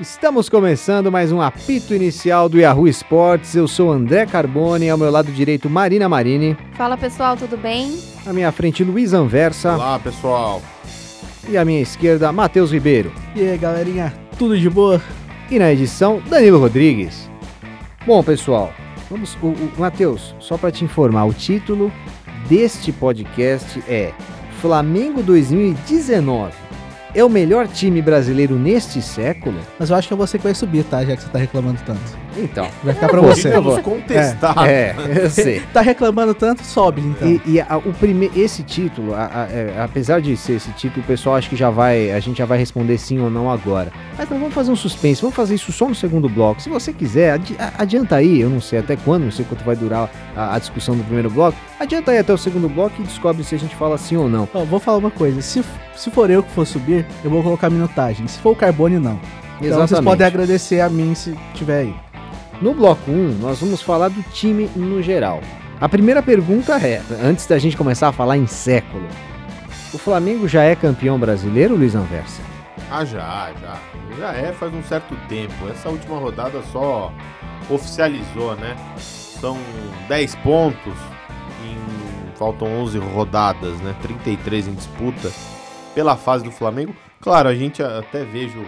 Estamos começando mais um apito inicial do Yahoo Esportes. Eu sou André Carbone, ao meu lado direito Marina Marini, Fala pessoal, tudo bem? à minha frente Luiz Anversa Olá, pessoal. e à minha esquerda Matheus Ribeiro. E aí, galerinha, tudo de boa? E na edição Danilo Rodrigues. Bom, pessoal, vamos. O, o Matheus, só para te informar, o título deste podcast é Flamengo 2019. É o melhor time brasileiro neste século? Mas eu acho que você que vai subir, tá? Já que você tá reclamando tanto. Então. Vai ficar pra vou, você. Vamos contestar. É, eu sei. Tá reclamando tanto, sobe então. E, e a- o prime... esse título, a- a- é, apesar de ser esse título, o pessoal acho que já vai, a gente já vai responder sim ou não agora. Mas não vamos fazer um suspense, vamos fazer isso só no segundo bloco. Se você quiser, adi- adianta aí, eu não sei até quando, não sei quanto vai durar a, a discussão do primeiro bloco. Adianta aí até o segundo bloco e descobre se a gente fala sim ou não. Ó, vou falar uma coisa, se, se for eu que for subir, eu vou colocar minutagem. Se for o Carbone, não. Então vocês podem agradecer a mim se tiver aí. No bloco 1, nós vamos falar do time no geral. A primeira pergunta é, antes da gente começar a falar em século, o Flamengo já é campeão brasileiro, Luiz Anversa? Ah, já, já. Já é faz um certo tempo. Essa última rodada só oficializou, né? São 10 pontos em faltam 11 rodadas, né? 33 em disputa pela fase do Flamengo. Claro, a gente até vejo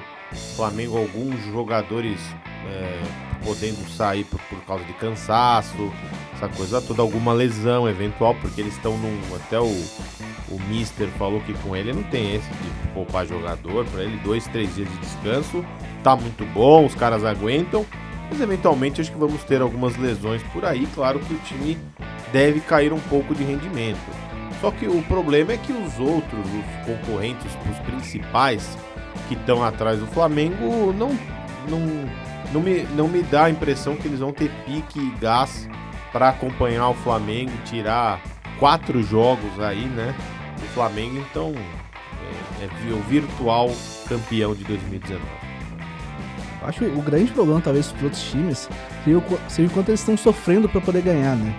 Flamengo alguns jogadores é, podendo sair por, por causa de cansaço, essa coisa toda, alguma lesão eventual, porque eles estão num até o o Mister falou que com ele não tem esse de poupar jogador, para ele dois, três dias de descanso, tá muito bom, os caras aguentam, mas eventualmente acho que vamos ter algumas lesões por aí, claro que o time deve cair um pouco de rendimento. Só que o problema é que os outros, os concorrentes, os principais que estão atrás do Flamengo, não, não, não, me, não me dá a impressão que eles vão ter pique e gás para acompanhar o Flamengo, tirar quatro jogos aí, né? Do Flamengo, então é, é o virtual campeão de 2019. Eu Acho que o grande problema, talvez, dos outros times seja o, o quanto eles estão sofrendo pra poder ganhar, né?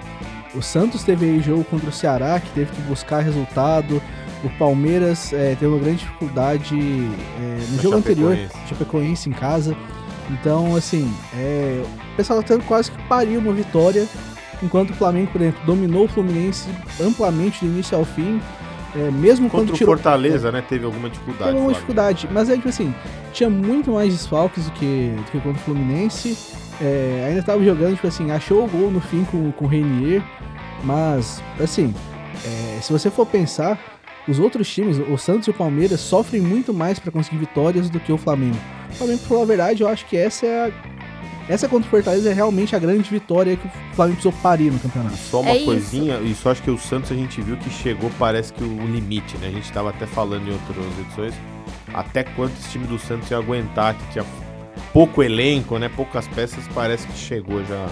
O Santos teve aí jogo contra o Ceará, que teve que buscar resultado. O Palmeiras eh, teve uma grande dificuldade eh, no Na jogo anterior. Chapecoense em casa. Então, assim, é, o pessoal tá tendo quase que pariu uma vitória, enquanto o Flamengo, por exemplo, dominou o Fluminense amplamente do início ao fim. eh, mesmo Contra quando o tirou. Fortaleza, né? Teve alguma dificuldade. Teve uma Flamengo. dificuldade, mas é tipo assim, tinha muito mais desfalques do que, do que contra o Fluminense. É, ainda tava jogando, tipo assim, achou o gol no fim com, com o Reinier, mas, assim, é, se você for pensar, os outros times, o Santos e o Palmeiras, sofrem muito mais pra conseguir vitórias do que o Flamengo. O Flamengo, pra falar a verdade, eu acho que essa é a. Essa contra o Fortaleza é realmente a grande vitória que o Flamengo precisou parir no campeonato. Só uma É isso. coisinha, e só acho que o Santos a gente viu que chegou, parece que o limite, né? A gente tava até falando em outras edições, até quanto esse time do Santos ia aguentar, que tinha pouco elenco, né? Poucas peças, parece que chegou já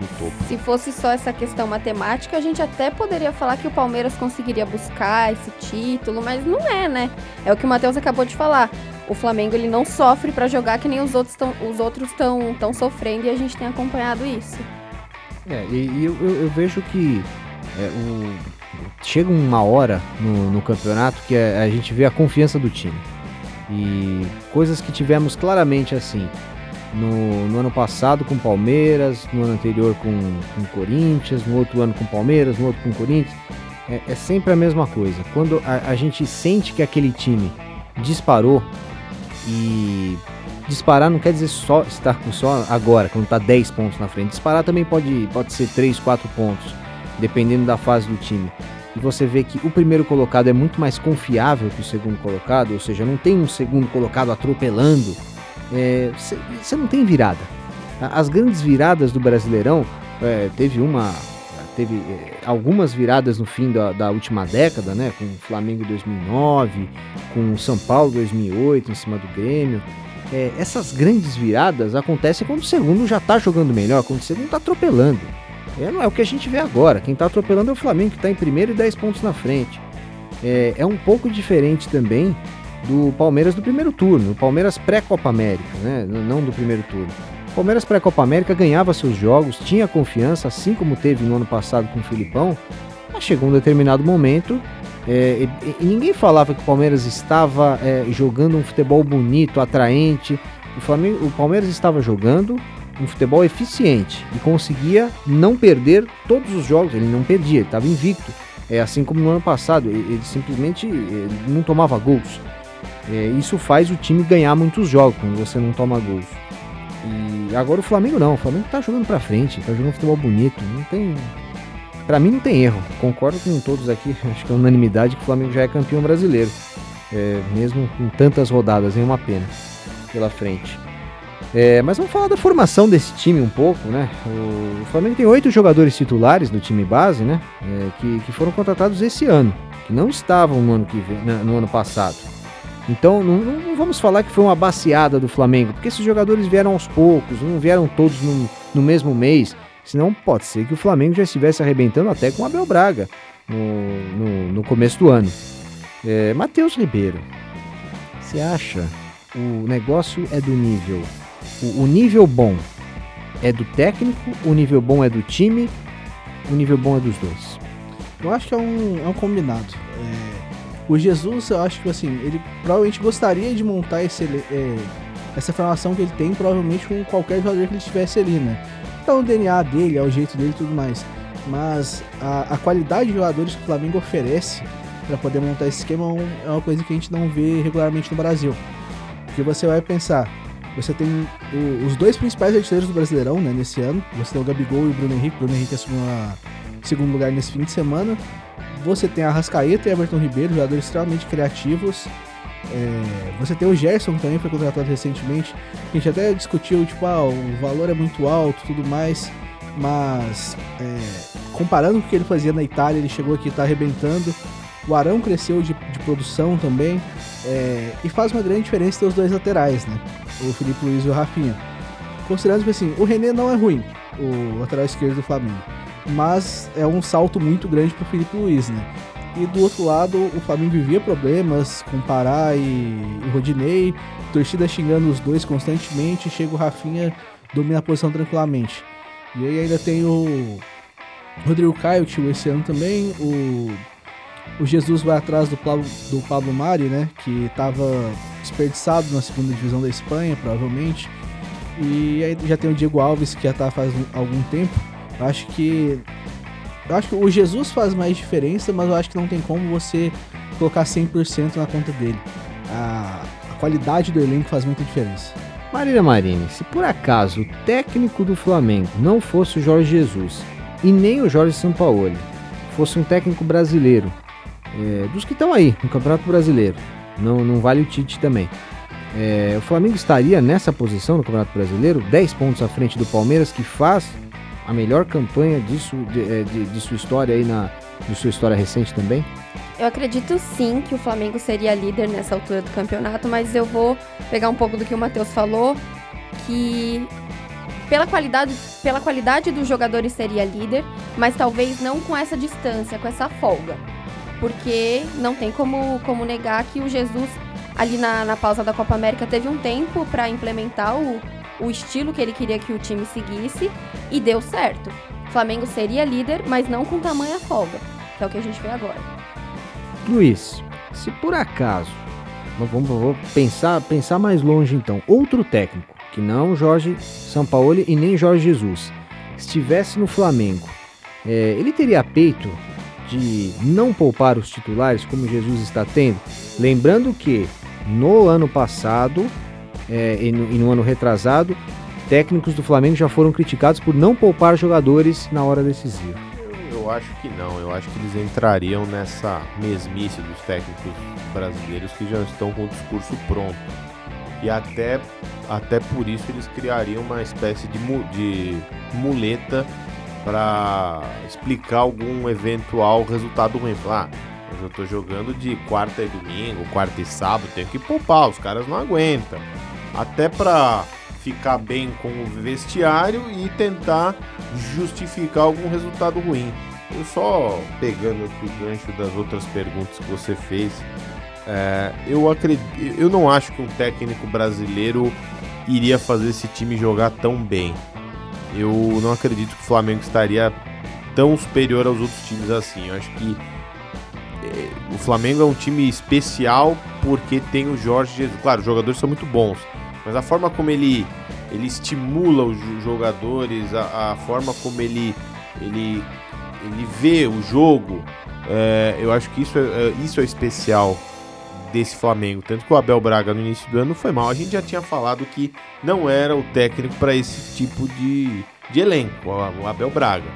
no topo. Se fosse só essa questão matemática, a gente até poderia falar que o Palmeiras conseguiria buscar esse título, mas não é, né? É o que o Matheus acabou de falar. O Flamengo ele não sofre pra jogar que nem os outros estão os outros estão tão sofrendo e a gente tem acompanhado isso. É, e, e eu, eu- vejo que é, chega uma hora no, no campeonato que a, a gente vê a confiança do time. E coisas que tivemos claramente assim no, no ano passado com Palmeiras, no ano anterior com o Corinthians, no outro ano com Palmeiras, no outro com Corinthians. É, é sempre a mesma coisa. Quando a, a gente sente que aquele time disparou e disparar não quer dizer só estar com só agora, quando tá 10 pontos na frente. Disparar também pode, pode ser 3, 4 pontos, dependendo da fase do time. E você vê que o primeiro colocado é muito mais confiável que o segundo colocado, ou seja, não tem um segundo colocado atropelando. Você não tem virada. As grandes viradas do Brasileirão, é, teve uma. Teve é, algumas viradas no fim da, da última década, né? Com o Flamengo 2009, com o São Paulo 2008 em cima do Grêmio. É, essas grandes viradas acontecem quando o segundo já tá jogando melhor, quando o segundo tá atropelando. É, não é o que a gente vê agora. Quem tá atropelando é o Flamengo, que tá em primeiro e 10 pontos na frente. É, é um pouco diferente também do Palmeiras do primeiro turno, o Palmeiras pré-Copa América, né? Não do primeiro turno. Palmeiras pré-Copa América ganhava seus jogos, tinha confiança, assim como teve no ano passado com o Filipão, mas chegou um determinado momento é, e, e ninguém falava que o Palmeiras estava é, jogando um futebol bonito, atraente, O, Flamengo, o Palmeiras estava jogando um futebol eficiente e conseguia não perder todos os jogos. Ele não perdia, ele estava invicto. É assim como no ano passado, ele, ele simplesmente ele não tomava gols. É, isso faz o time ganhar muitos jogos quando você não toma gols. E agora o Flamengo não, o Flamengo tá jogando pra frente, tá jogando futebol bonito, não tem. Pra mim não tem erro. Concordo com todos aqui, acho que é unanimidade que o Flamengo já é campeão brasileiro. É, mesmo com tantas rodadas, é uma pena pela frente. É, mas vamos falar da formação desse time um pouco, né? O Flamengo tem oito jogadores titulares no time base, né? É, que, que foram contratados esse ano, que não estavam no ano, que vem, no ano passado. Então não, não, vamos falar que foi uma baseada do Flamengo, porque esses jogadores vieram aos poucos, não vieram todos no, no mesmo mês. Senão pode ser que o Flamengo já estivesse arrebentando até com o Abel Braga no, no, no começo do ano. É, Matheus Ribeiro, você acha o negócio é do nível. O, o, nível bom é do técnico, o nível bom é do time, o nível bom é dos dois. Eu acho que é um, é um combinado. É, o Jesus, eu acho que assim, ele provavelmente gostaria de montar esse, é, essa formação que ele tem, provavelmente com qualquer jogador que ele estivesse ali, né? Então o DNA dele, é o jeito dele e tudo mais. Mas a, a, qualidade de jogadores que o Flamengo oferece para poder montar esse esquema é, é uma coisa que a gente não vê regularmente no Brasil. Porque você vai pensar, você tem o, os dois principais artilheiros do Brasileirão, né, nesse ano. Você tem o Gabigol e o Bruno Henrique. O Bruno Henrique assumiu a segundo lugar nesse fim de semana. Você tem a Rascaeta e Everton Ribeiro, jogadores extremamente criativos. É, você tem o Gerson, também foi contratado recentemente. A gente até discutiu, tipo, ah, o valor é muito alto tudo mais. Mas, é, comparando com o que ele fazia na Itália, ele chegou aqui e está arrebentando. O Arão cresceu de, de produção também. É, e faz uma grande diferença ter os dois laterais, né? O Felipe Luiz e o Rafinha. Considerando que assim, o René não é ruim, o lateral esquerdo do Flamengo mas é um salto muito grande para o Felipe Luiz, né? E do outro lado, o Flamengo vivia problemas com Pará e, Rodinei, torcida xingando os dois constantemente, chega o Rafinha, domina a posição tranquilamente. E aí ainda tem o Rodrigo Caio, que chegou esse ano também, o, o Jesus vai atrás do, do Pablo Mari, né, que estava desperdiçado na segunda divisão da Espanha, provavelmente. E aí já tem o Diego Alves, que já está faz algum tempo. Eu acho que. Eu acho que o Jesus faz mais diferença, mas eu acho que não tem como você colocar 100% na conta dele. A, a qualidade do elenco faz muita diferença. Marina Marini, se por acaso o técnico do Flamengo não fosse o Jorge Jesus e nem o Jorge Sampaoli, fosse um técnico brasileiro, é, dos que estão aí no Campeonato Brasileiro, não, não vale o Tite também. É, o Flamengo estaria nessa posição no Campeonato Brasileiro, 10 pontos à frente do Palmeiras, que faz a melhor campanha disso, de, é, de, de, sua história aí na de sua história recente também? Eu acredito sim que o Flamengo seria líder nessa altura do campeonato, mas eu vou pegar um pouco do que o Matheus falou, que pela qualidade, pela qualidade dos jogadores seria líder, mas talvez não com essa distância, com essa folga. Porque não tem como, como negar que o Jesus, ali na, na pausa da Copa América, teve um tempo para implementar o, o estilo que ele queria que o time seguisse e deu certo. O Flamengo seria líder, mas não com tamanha folga, que é o que a gente vê agora. Luiz, se por acaso, vamos, vamos pensar, pensar mais longe então, outro técnico, que não Jorge Sampaoli e nem Jorge Jesus, estivesse no Flamengo, é, ele teria peito de não poupar os titulares como Jesus está tendo? Lembrando que no ano passado é, e, no, e no ano retrasado, técnicos do Flamengo já foram criticados por não poupar jogadores na hora decisiva. Eu, eu, acho que não, eu acho que eles entrariam nessa mesmice dos técnicos brasileiros que já estão com o discurso pronto. E até, até por isso eles criariam uma espécie de, de muleta para explicar algum eventual resultado ruim. Ah, eu estou jogando de quarta e domingo, quarta e sábado, tenho que poupar, os caras não aguentam até para ficar bem com o vestiário e tentar justificar algum resultado ruim. Eu só pegando aqui o gancho das outras perguntas que você fez, é, eu acredito, eu não acho que um técnico brasileiro iria fazer esse time jogar tão bem. Eu não acredito que o Flamengo estaria tão superior aos outros times assim. Eu acho que é, o Flamengo é um time especial porque tem o Jorge Jesus. Claro, os jogadores são muito bons, mas a forma como ele, ele estimula os jo- jogadores, a, a forma como ele, ele, ele vê o jogo, é, eu acho que isso é, é- isso é especial desse Flamengo. Tanto que o Abel Braga no início do ano foi mal. A gente já tinha falado que não era o técnico para esse tipo de, de elenco, o o Abel Braga.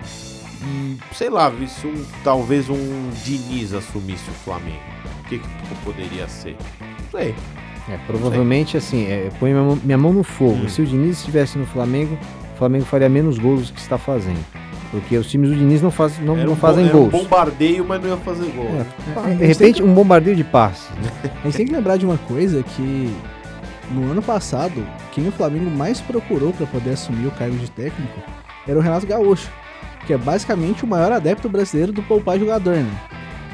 E sei lá, se um, talvez um Diniz assumisse o Flamengo. O que, que poderia ser? Não sei. É, provavelmente assim, é, põe minha mão, minha mão no fogo. Hum. Se o Diniz estivesse no Flamengo, o Flamengo faria menos gols do que está fazendo. Porque os times do Diniz não, faz, não, não fazem era gols. um bombardeio, mas não ia fazer gol. né? É, de repente, um bombardeio de passes. né? A gente tem que lembrar de uma coisa que no ano passado, quem o Flamengo mais procurou para poder assumir o cargo de técnico era o Renato Gaúcho, que é basicamente o maior adepto brasileiro do poupar jogador, né?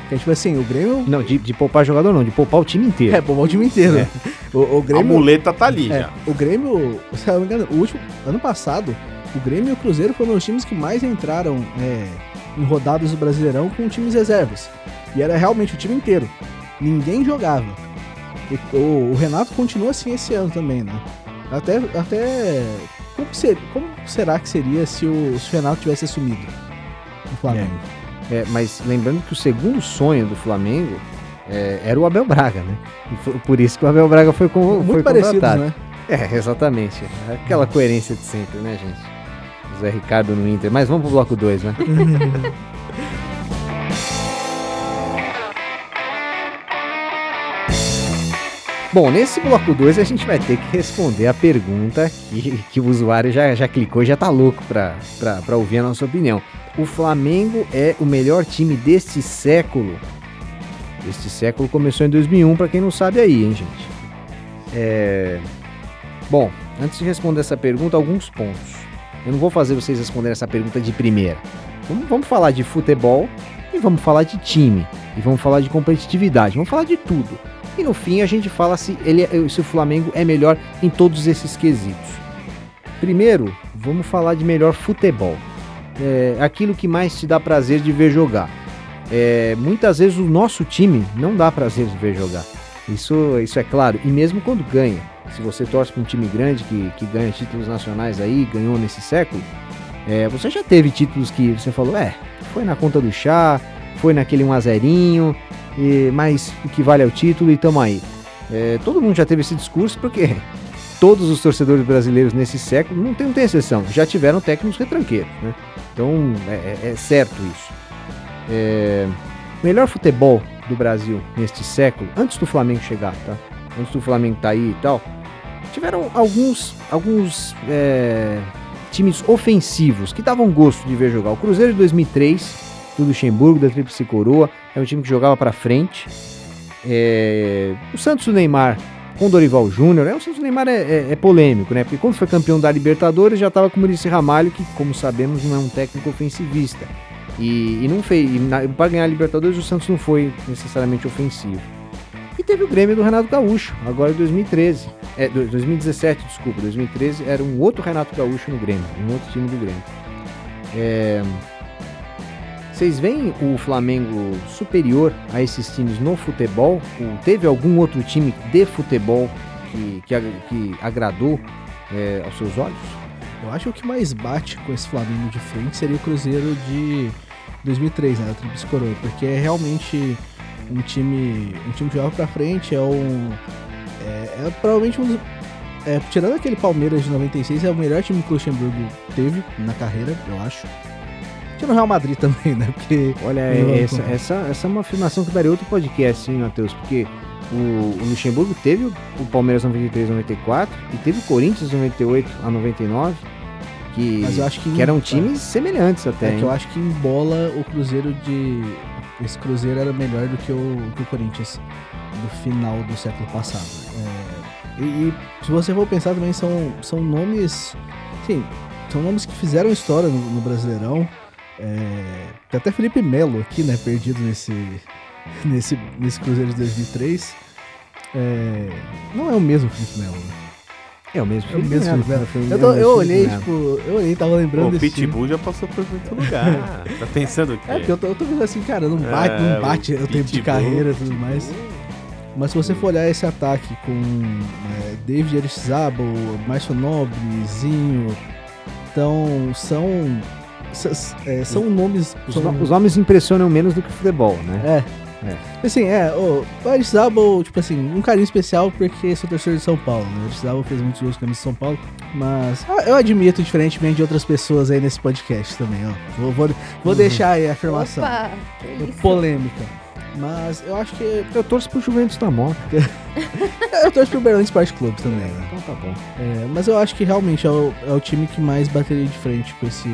Que é tipo assim, o Grêmio Não, de, de poupar jogador não, de poupar o time inteiro. é poupar o time inteiro. É. O, o A Grêmio muleta tá ali É, já. o Grêmio, se eu não me engano, o último ano passado, o Grêmio e o Cruzeiro foram os times que mais entraram é, em rodadas do Brasileirão com times reservas. E era realmente o time inteiro. Ninguém jogava. E o, o Renato continua assim esse ano também, né? Até. até como, ser- como será que seria se o, se o Renato tivesse assumido o Flamengo? É, mas lembrando que o segundo sonho do Flamengo é, era o Abel Braga, né? E foi por isso que o Abel Braga foi, con Muito foi contratado. né? É, exatamente. Aquela coerência de sempre, né, gente? Zé Ricardo no Inter. Mas vamos pro bloco 2, né? Bom, nesse bloco 2 a gente vai ter que responder a pergunta que, que o usuário já, já clicou e já tá louco pra ouvir a nossa opinião. O Flamengo é o melhor time deste século? Este século começou em 2001, pra quem não sabe aí, hein, gente? É... Bom, antes de responder essa pergunta, alguns pontos. Eu não vou fazer vocês responderem essa pergunta de primeira. Vamos, vamos falar de futebol e vamos falar de time. E vamos falar de competitividade. Vamos falar de tudo. E no fim a gente fala se, ele, se o Flamengo é melhor em todos esses quesitos. Primeiro, vamos falar de melhor futebol. É aquilo que mais te dá prazer de ver jogar. É, muitas vezes o nosso time não dá prazer de ver jogar. Isso, isso é claro. E mesmo quando ganha. Se você torce para um time grande que, que ganha títulos nacionais aí, ganhou nesse século, é, você já teve títulos que você falou, é, foi na conta do chá, foi naquele 1 a 0 e, mas o que vale é o título e tamo aí. É, todo mundo já teve esse discurso porque todos os torcedores brasileiros nesse século, não tem, não tem exceção, já tiveram técnicos retranqueiros, né? Então é, é- é certo isso. É, melhor futebol do Brasil neste século, antes do Flamengo chegar, tá? Antes do Flamengo tá aí e tal, tiveram alguns, alguns é, times ofensivos que davam gosto de ver jogar. O Cruzeiro de 2003, do Luxemburgo, da Tríplice Coroa, é um time que jogava pra frente. É, o Santos do Neymar com Dorival Júnior, é, o Santos do Neymar é, é- é polêmico, né? Porque quando foi campeão da Libertadores já estava com o Muricy Ramalho, que, como sabemos, não é um técnico ofensivista. E, e não fez. Para ganhar a Libertadores, o Santos não foi necessariamente ofensivo. E teve o Grêmio do Renato Gaúcho, agora em 2013. É, do- 2017, desculpa. 2013 era um outro Renato Gaúcho no Grêmio, um outro time do Grêmio. É, Vocês veem o Flamengo superior a esses times no futebol? O- teve algum outro time de futebol que, que, que agradou é, aos seus olhos? Eu acho que o que mais bate com esse Flamengo de frente seria o Cruzeiro de 2003, né? Da Tríplice Coroa, porque é realmente um time, um time que joga pra frente, é um é, é provavelmente um dos, é, tirando aquele Palmeiras de 96, é o melhor time que o Luxemburgo teve na carreira, eu acho. Tirando o Real Madrid também, né? Porque Olha, essa, essa, essa é uma afirmação que daria outro podcast, hein, Matheus? Porque o, o Luxemburgo teve o, o Palmeiras 93 94 e teve o Corinthians 98 a 99, que, Mas eu acho que que eram times semelhantes até. É hein? que eu acho que em bola o Cruzeiro de. Esse Cruzeiro era melhor do que o, que o Corinthians do final do século passado. É, e, e se você for pensar também, são, são nomes. Sim, são nomes que fizeram história no, no Brasileirão. É, tem até Felipe Melo aqui, né? Perdido nesse, nesse, nesse Cruzeiro de 2003. É, não é o mesmo Felipe Melo, né? É o mesmo É o mesmo Felipe Melo. Felipe Eu, tô- Melo, eu olhei, Melo. tipo, eu olhei, tava lembrando Pô, o. Pitbull já passou por muito lugar. tá pensando o quê? É, porque eu tô, eu tô vendo assim, cara, não bate, É, não bate o tempo de carreira e tudo mais. Mas se você for olhar esse ataque com é, David Aristizabal, Márcio Nobre, Zinho, então são é, são nomes Os, são, os nomes impressionam menos do que o futebol, né? é. Assim, é, o Aristizabal, tipo assim, um carinho especial porque sou torcedor de São Paulo, né? O Aristizabal fez muitos gols com a de São Paulo, mas eu admito diferentemente de outras pessoas aí nesse podcast também, ó. Vou, vou, vou deixar aí a afirmação. Opa, isso. Polêmica. Mas eu acho que Eu torço pro Juventus da Moto. eu torço pro Berlândia Esporte Clube também, né? Então tá bom. É, mas eu acho que realmente é o, é o time que mais bateria de frente com esse,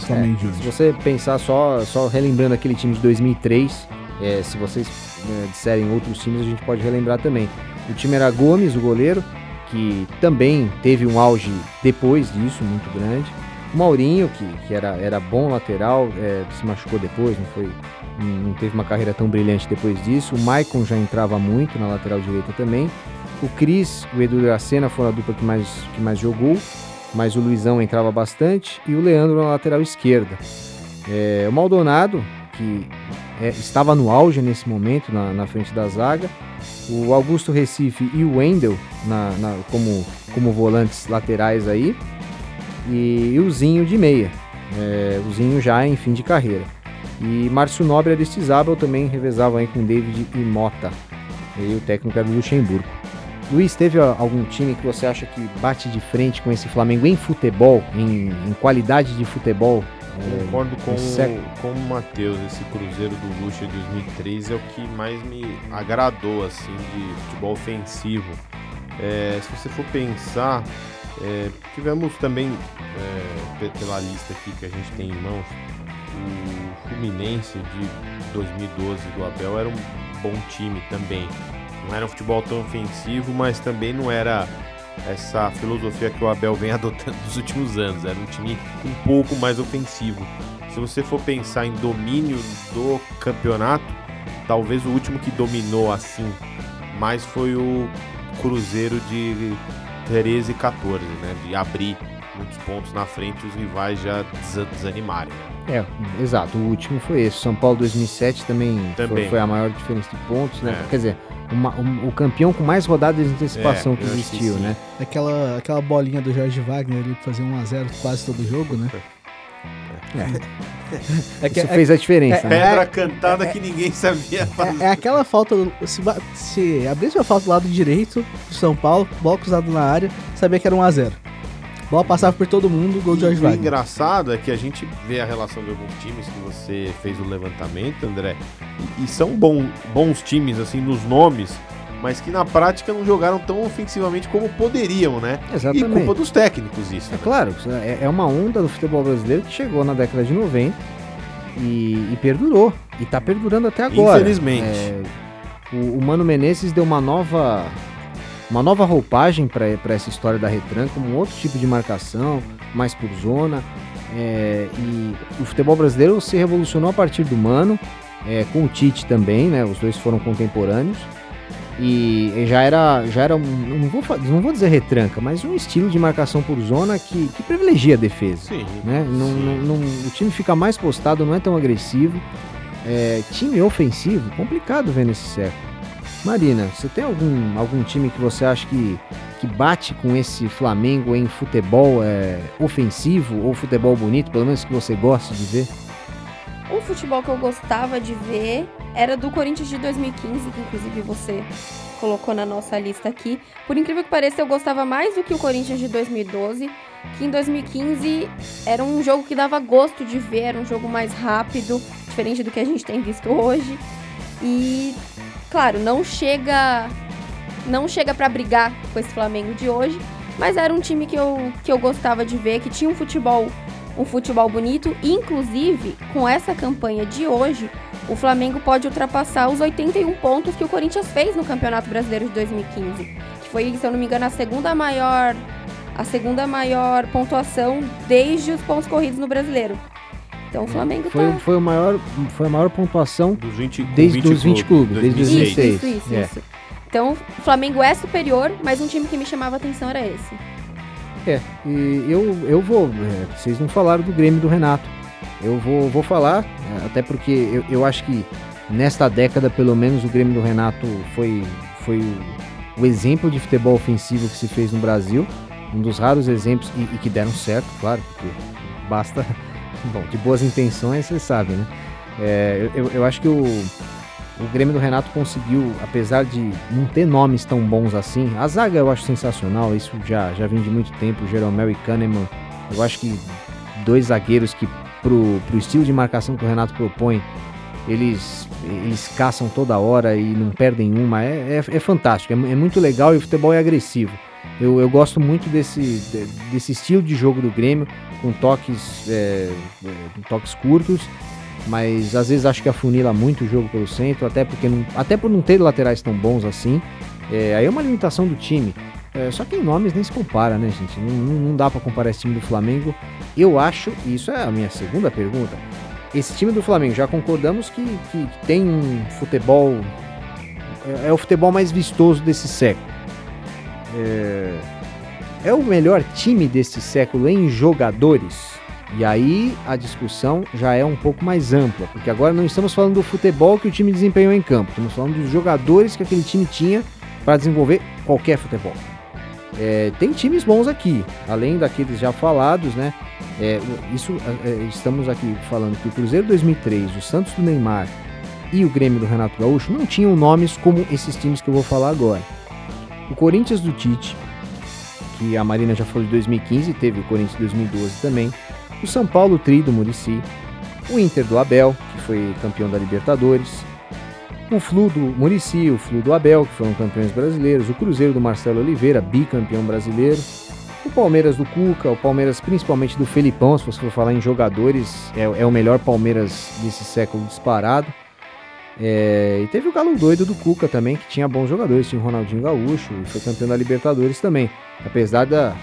Flamengo de Se você pensar só, só relembrando aquele time de 2003, é, se vocês é, disserem outros times, a gente pode relembrar também. O time era Gomes, o goleiro, que também teve um auge depois disso, muito grande. O Maurinho, que, que era, era bom lateral, é, se machucou depois, não foi não teve uma carreira tão brilhante depois disso. O Maicon já entrava muito na lateral direita também. O Cris, o Edu Dracena foram a dupla que mais, que mais jogou, mas o Luizão entrava bastante. E o Leandro na lateral esquerda. É, o Maldonado, que é, estava no auge nesse momento na, na frente da zaga. O Augusto Recife e o Wendel na, na- como, como volantes laterais aí. E, e o Zinho de meia. É, o Zinho já em fim de carreira. E Márcio Nobre e Aristizábal também revezavam aí com David e Mota. E o técnico era o Luxemburgo. Luiz, teve algum time que você acha que bate de frente com esse Flamengo em futebol, em, em qualidade de futebol? É, Concordo com, século. com o Matheus, esse Cruzeiro do Lucha de 2003 é o que mais me agradou, assim, de futebol ofensivo. É, se você for pensar, é, tivemos também, é, pe- pela lista aqui que a gente tem em mãos, o Fluminense de 2012 do Abel era um bom time também. Não era um futebol tão ofensivo, mas também não era essa filosofia que o Abel vem adotando nos últimos anos. Era um time um pouco mais ofensivo. Se você for pensar em domínio do campeonato, talvez o último que dominou assim mais foi o Cruzeiro de 13 e 14, né? De abrir muitos pontos na frente e os rivais já desa- desanimarem. É, exato. O último foi esse. São Paulo 2007 também, Foi, Também. foi a maior diferença de pontos, né? É. Quer dizer, uma- um- o campeão com mais rodadas de antecipação É, que que existiu, sim. né? Aquela, aquela bolinha do Jorge Wagner ali pra fazer 1x0 quase todo jogo, né? É, que- Isso fez a diferença, né? Pedra cantada que ninguém sabia fazer. é, é aquela falta. do- Se, se abrisse uma falta do lado direito do São Paulo, bola cruzado na área, sabia que era 1x0. Bola passava por todo mundo, gol de Jorge E o Wagner. engraçado é que a gente vê a relação de alguns times que você fez o levantamento, André, e, e são bom- bons times, assim, nos nomes, mas que na prática não jogaram tão ofensivamente como poderiam, né? E Exatamente. culpa dos técnicos isso. É né? claro, é, é uma onda do futebol brasileiro que chegou na década de 90 e, e perdurou. E tá perdurando até agora. Infelizmente. É, o, o Mano Menezes deu uma nova uma nova roupagem para essa história da retranca, um outro tipo de marcação, mais por zona. é, e o futebol brasileiro se revolucionou a partir do Mano, é, com o Tite também, né? Os dois foram contemporâneos. E já era, já era um, não vou, não vou dizer retranca, mas um estilo de marcação por zona que, que privilegia a defesa. Sim. Né? Não, sim. não- não- o time fica mais postado, não é tão agressivo. É, time ofensivo, complicado ver nesse século. Marina, você tem algum, algum time que você acha que, que bate com esse Flamengo em futebol é, ofensivo ou futebol bonito, pelo menos que você gosta de ver? Um futebol que eu gostava de ver era do Corinthians de 2015, que inclusive você colocou na nossa lista aqui. Por incrível que pareça, eu gostava mais do que o Corinthians de 2012, que em 2015 era um jogo que dava gosto de ver, era um jogo mais rápido, diferente do que a gente tem visto hoje. E, claro, não chega não chega para brigar com esse Flamengo de hoje, mas era um time que eu, que eu gostava de ver, que tinha um futebol um futebol bonito. Inclusive, com essa campanha de hoje, o Flamengo pode ultrapassar os 81 pontos que o Corinthians fez no Campeonato Brasileiro de 2015. Que foi, se eu não me engano, a segunda maior. A segunda maior pontuação desde os pontos corridos no brasileiro. Então o Flamengo Foi, tá. foi, o maior, foi a maior pontuação Dos 20, com Desde os 20 clubes, desde 2006. Isso, 2006. isso, isso, É. isso. Então, o Flamengo é superior, mas um time que me chamava atenção era esse. É, e eu, eu vou. é, vocês não falaram do Grêmio do Renato. Eu vou, vou falar, é, até porque eu, eu acho que nesta década, pelo menos, o Grêmio do Renato foi, foi o, o exemplo de futebol ofensivo que se fez no Brasil. Um dos raros exemplos, e, e que deram certo, claro, porque basta. Bom, de boas intenções, vocês sabem, né? É, eu, eu acho que o, o Grêmio do Renato conseguiu, apesar de não ter nomes tão bons assim, a zaga eu acho sensacional, isso já, já vem de muito tempo, Jeromel e Kahneman. Eu acho que dois zagueiros que, pro, pro estilo de marcação que o Renato propõe, eles, eles caçam toda hora e não perdem uma. É, é, é fantástico, é, é, muito legal e o futebol é agressivo. Eu, eu gosto muito desse, desse estilo de jogo do Grêmio, com toques, é, é, toques curtos, mas às vezes acho que afunila muito o jogo pelo centro, até, porque não, até por não ter laterais tão bons assim. É, aí é uma limitação do time. É, só que em nomes nem se compara, né, gente? Não, não dá para comparar esse time do Flamengo. Eu acho, e isso é a minha segunda pergunta, esse time do Flamengo, já concordamos que, que, que tem um futebol. É, é, o futebol mais vistoso desse século. É, é o melhor time desse século em jogadores? E aí a discussão já é um pouco mais ampla, porque agora não estamos falando do futebol que o time desempenhou em campo, estamos falando dos jogadores que aquele time tinha para desenvolver qualquer futebol. É, tem times bons aqui, além daqueles já falados, né? É, isso é, é estamos aqui falando que o Cruzeiro 2003, o Santos do Neymar e o Grêmio do Renato Gaúcho não tinham nomes como esses times que eu vou falar agora. O Corinthians do Tite, que a Marina já falou de 2015, teve o Corinthians 2012 também. O São Paulo Tri do Murici, o Inter do Abel, que foi campeão da Libertadores, o Flu do Murici, o Flu do Abel, que foram campeões brasileiros, o Cruzeiro do Marcelo Oliveira, bicampeão brasileiro, o Palmeiras do Cuca, o Palmeiras principalmente do Felipão, se você for falar em jogadores, é, é o melhor Palmeiras desse século disparado. É, e teve o Galo Doido do Cuca também, que tinha bons jogadores, tinha o Ronaldinho Gaúcho, e foi campeão da Libertadores também. Apesar da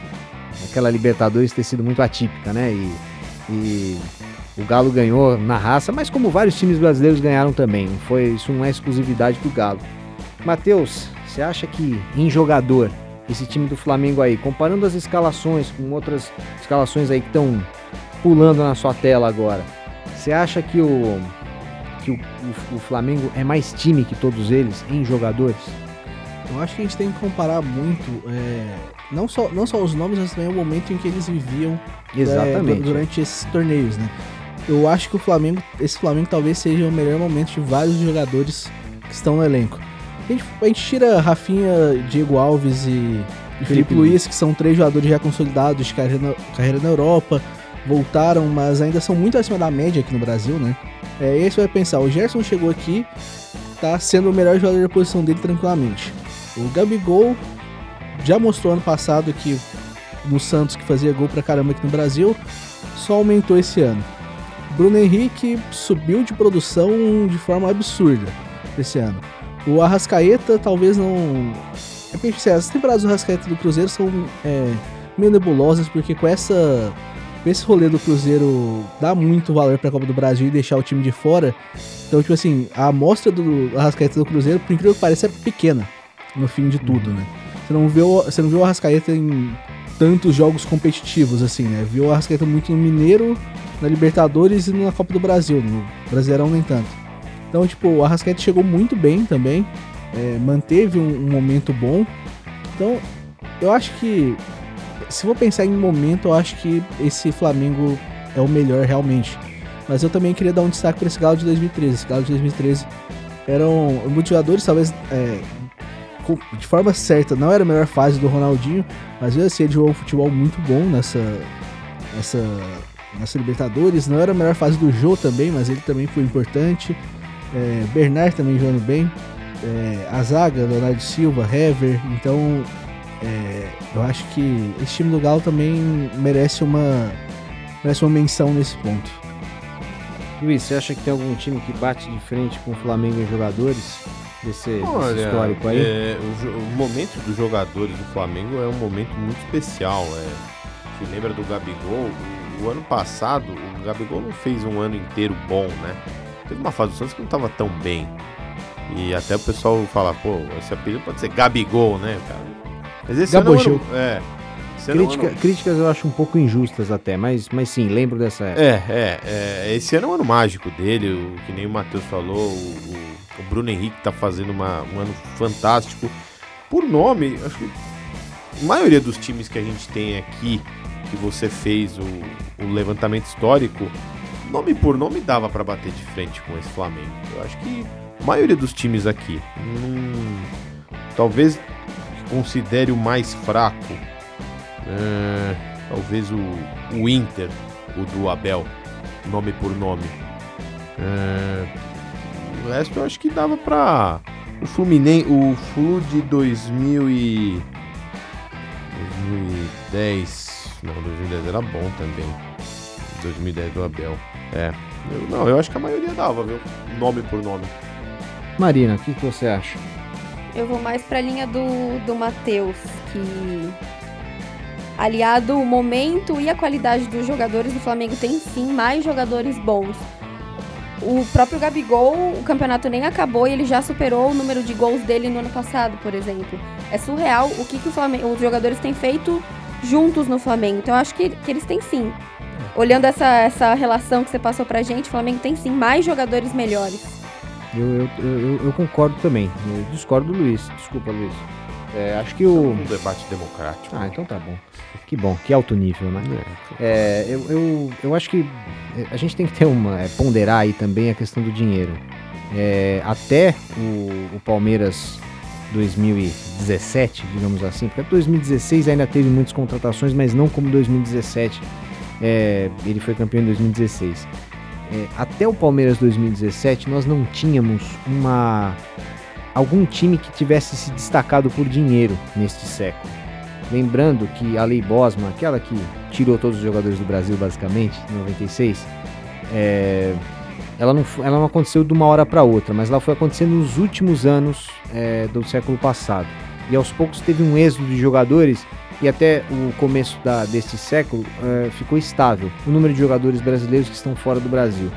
aquela Libertadores ter sido muito atípica, né? E, e o Galo ganhou na raça, mas como vários times brasileiros ganharam também. Foi, isso não é exclusividade do Galo. Matheus, você acha que em jogador, esse time do Flamengo aí, comparando as escalações com outras escalações aí que estão pulando na sua tela agora, você acha que o que o, o, o, Flamengo é mais time que todos eles em jogadores? Eu acho que a gente tem que comparar muito, é, não, só, não só os nomes, mas também o momento em que eles viviam é, durante esses torneios, né? eu acho que o Flamengo, esse Flamengo talvez seja o melhor momento de vários jogadores que estão no elenco. A gente, a gente tira Rafinha, Diego Alves e, e Felipe Luiz, que são três jogadores já consolidados de carreira na, carreira na Europa, voltaram, mas ainda são muito acima da média aqui no Brasil, né? É, e aí você vai pensar, o Gerson chegou aqui, tá sendo o melhor jogador da posição dele tranquilamente. O Gabigol já mostrou ano passado que no Santos, que fazia gol pra caramba aqui no Brasil, só aumentou esse ano. Bruno Henrique subiu de produção de forma absurda esse ano. O Arrascaeta talvez não. É assim, as temporadas do Arrascaeta do Cruzeiro são é, meio nebulosas, porque com essa. Esse rolê do Cruzeiro dá muito valor para a Copa do Brasil e deixar o time de fora. Então, tipo assim, a amostra do Arrascaeta do Cruzeiro, por incrível que pareça, é pequena no fim de tudo, né? Você não vê o, você não vê o Arrascaeta em tantos jogos competitivos, assim, né? Viu o Arrascaeta muito no Mineiro na Libertadores e na Copa do Brasil, no Brasileirão nem tanto. Então, tipo, o Arrascaeta chegou muito bem também, é, manteve um, um, momento bom. Então, eu acho que, se for pensar em momento, eu acho que esse Flamengo é o melhor realmente. Mas eu também queria dar um destaque para esse Galo de 2013. Esse Galo de 2013 eram muitos jogadores, talvez é, de forma certa, não era a melhor fase do Ronaldinho, mas assim, ele jogou um futebol muito bom nessa, nessa nessa Libertadores. Não era a melhor fase do Jô também, mas ele também foi importante. É, Bernard também jogando bem. É, a zaga, Leonardo Silva, Hever. Então, é, eu acho que esse time do Galo também merece uma, merece uma menção nesse ponto. Luiz, você acha que tem algum time que bate de frente com o Flamengo em jogadores? Desse, Olha, desse histórico aí? É, o, o, momento dos jogadores do Flamengo é um momento muito especial. É, se lembra do Gabigol, o ano passado, o Gabigol não fez um ano inteiro bom, né? Teve uma fase do Santos que não tava tão bem. E até o pessoal fala, pô, esse apelido pode ser Gabigol, né, cara? Mas esse ano, é, Esse ano é um Crítica- ano- Críticas eu acho um pouco injustas até, mas, mas sim, lembro dessa época. É, é, é, esse ano é um ano mágico dele, o, que nem o Matheus falou, o, o- Bruno Henrique tá fazendo uma- um ano fantástico. Por nome, acho que a maioria dos times que a gente tem aqui, que você fez o, o levantamento histórico, nome por nome dava pra bater de frente com esse Flamengo. Eu acho que a maioria dos times aqui, hum, talvez considere o mais fraco, é, talvez o, o Inter, o do Abel, nome por nome. É, o resto eu acho que dava pra. O Fluminense. O Flu de 2000 e. 2010. Não, 2010 era bom também. 2010 do Abel. É. Eu- não, eu acho que a maioria dava, viu? Nome por nome. Marina, o que, que você acha? Eu vou mais pra linha do, do Matheus, que aliado o momento e a qualidade dos jogadores, o Flamengo tem sim mais jogadores bons. O próprio Gabigol, o campeonato nem acabou e ele já superou o número de gols dele no ano passado, por exemplo. É surreal o que, que o Flamengo, os jogadores têm feito juntos no Flamengo. Então eu acho que, que eles têm sim. Olhando essa, essa relação que você passou pra gente, o Flamengo tem sim mais jogadores melhores. Eu, eu, eu, eu concordo também. Eu discordo do Luiz. Desculpa, Luiz. É, acho que o. Um debate democrático. Ah, então tá bom. Que bom, que alto nível, né? É, eu, eu, eu acho que é, a gente tem que ter uma. é, ponderar aí também a questão do dinheiro. É, até o, o Palmeiras 2017, digamos assim, porque 2016 ainda teve muitas contratações, mas não como 2017. É, ele foi campeão em 2016. É, até o Palmeiras 2017, nós não tínhamos uma algum time que tivesse se destacado por dinheiro neste século. Lembrando que a Lei Bosman, aquela que tirou todos os jogadores do Brasil basicamente, em 96, é, ela, não, ela não aconteceu de uma hora para outra, mas ela foi acontecendo nos últimos anos é, do século passado. E aos poucos teve um êxodo de jogadores e até o começo da, deste século é, ficou estável o número de jogadores brasileiros que estão fora do Brasil.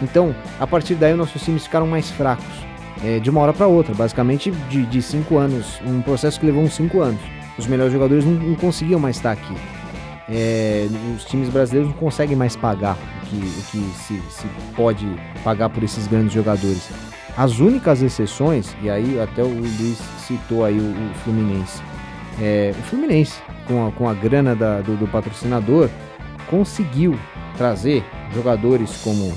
Então, a partir daí, os nossos times ficaram mais fracos é, de uma hora para outra, basicamente de, de cinco anos, um processo que levou uns cinco anos. Os melhores jogadores não, não conseguiam mais estar aqui. É, os times brasileiros não conseguem mais pagar o que, o que se, se pode pagar por esses grandes jogadores. As únicas exceções, e aí até o Luiz citou aí o, o Fluminense. É, o Fluminense, com a, com a grana da- do, do patrocinador, conseguiu trazer jogadores como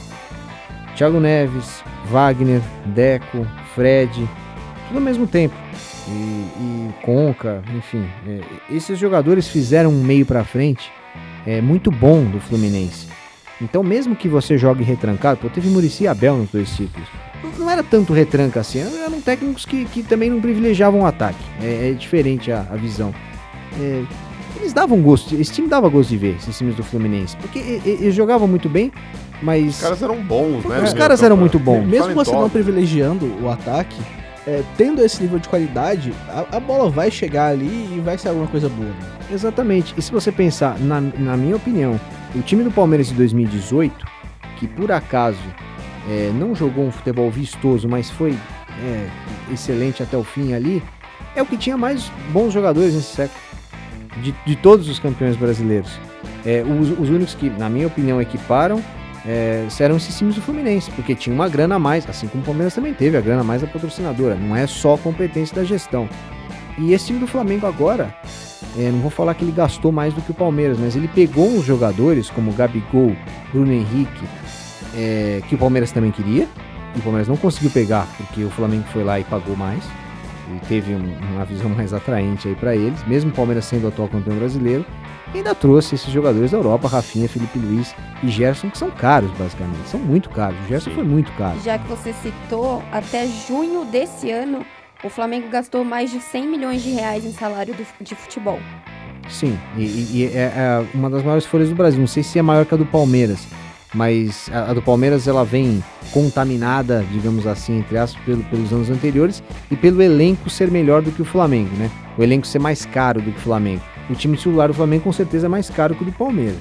Thiago Neves, Wagner, Deco, Fred, tudo ao mesmo tempo. E, e Conca, enfim, é, esses jogadores fizeram um meio pra frente é, muito bom do Fluminense. Então, mesmo que você jogue retrancado, pô, teve Murici e Abel nos dois títulos. Não, não era tanto retranca assim, eram técnicos que, que também não privilegiavam o ataque. É, é diferente a, a visão. É, eles davam gosto, esse time dava gosto de ver, esses times do Fluminense, porque eles jogavam muito bem, mas Os caras eram bons, né? Os caras eram muito bons. Mesmo você não Talentosos. privilegiando o ataque, é, tendo esse nível de qualidade, a, a bola vai chegar ali e vai ser alguma coisa boa. né? Exatamente. E se você pensar, na, na minha opinião, o time do Palmeiras de 2018, que por acaso é, não jogou um futebol vistoso, mas foi é, excelente até o fim ali, é o que tinha mais bons jogadores nesse século. De, de todos os campeões brasileiros. É, os, os únicos que, na minha opinião, equiparam é, esses times do Fluminense, porque tinha uma grana a mais, assim como o Palmeiras também teve, a grana a mais da patrocinadora. Não é só competência da gestão. E esse time do Flamengo agora, é, não vou falar que ele gastou mais do que o Palmeiras, mas ele pegou uns jogadores como Gabigol, Bruno Henrique, é, que o Palmeiras também queria, e o Palmeiras não conseguiu pegar porque o Flamengo foi lá e pagou mais. E teve um- uma visão mais atraente aí para eles, mesmo o Palmeiras sendo o atual campeão brasileiro. E ainda trouxe esses jogadores da Europa, Rafinha, Felipe Luiz e Gerson, que são caros, basicamente. São muito caros. O Gerson Sim. foi muito caro. Já que você citou, até junho desse ano, o Flamengo gastou mais de 100 milhões de reais em salário do- de futebol. Sim, e, e- e é, é uma das maiores folhas do Brasil. Não sei se é maior que a do Palmeiras, mas a, a do Palmeiras ela vem contaminada, digamos assim, entre aspas, pelo- pelos anos anteriores e pelo elenco ser melhor do que o Flamengo, né? O elenco ser mais caro do que o Flamengo. O time titular do Flamengo com certeza é mais caro que o do Palmeiras.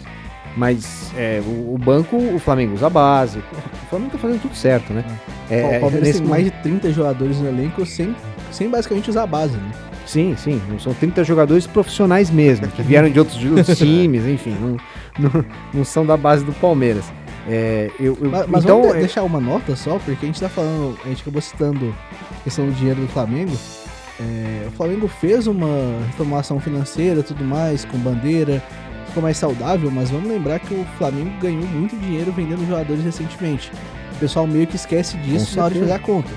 Mas é, o, o banco, o Flamengo usa a base. O Flamengo tá fazendo tudo certo, né? É, o Palmeiras tem mais de 30 jogadores no elenco sem, sem basicamente usar a base, né? Sim, sim. São 30 jogadores profissionais mesmo, que vieram de outros, outros times, enfim, não, não, não são da base do Palmeiras. É, eu, eu- Mas, mas então, vamos é- deixar uma nota só, porque a gente tá falando, a gente acabou citando a questão do dinheiro do Flamengo. É, o Flamengo fez uma reformulação financeira tudo mais, com bandeira, ficou mais saudável, mas vamos lembrar que o Flamengo ganhou muito dinheiro vendendo jogadores recentemente. O pessoal meio que esquece disso na hora de fazer a conta.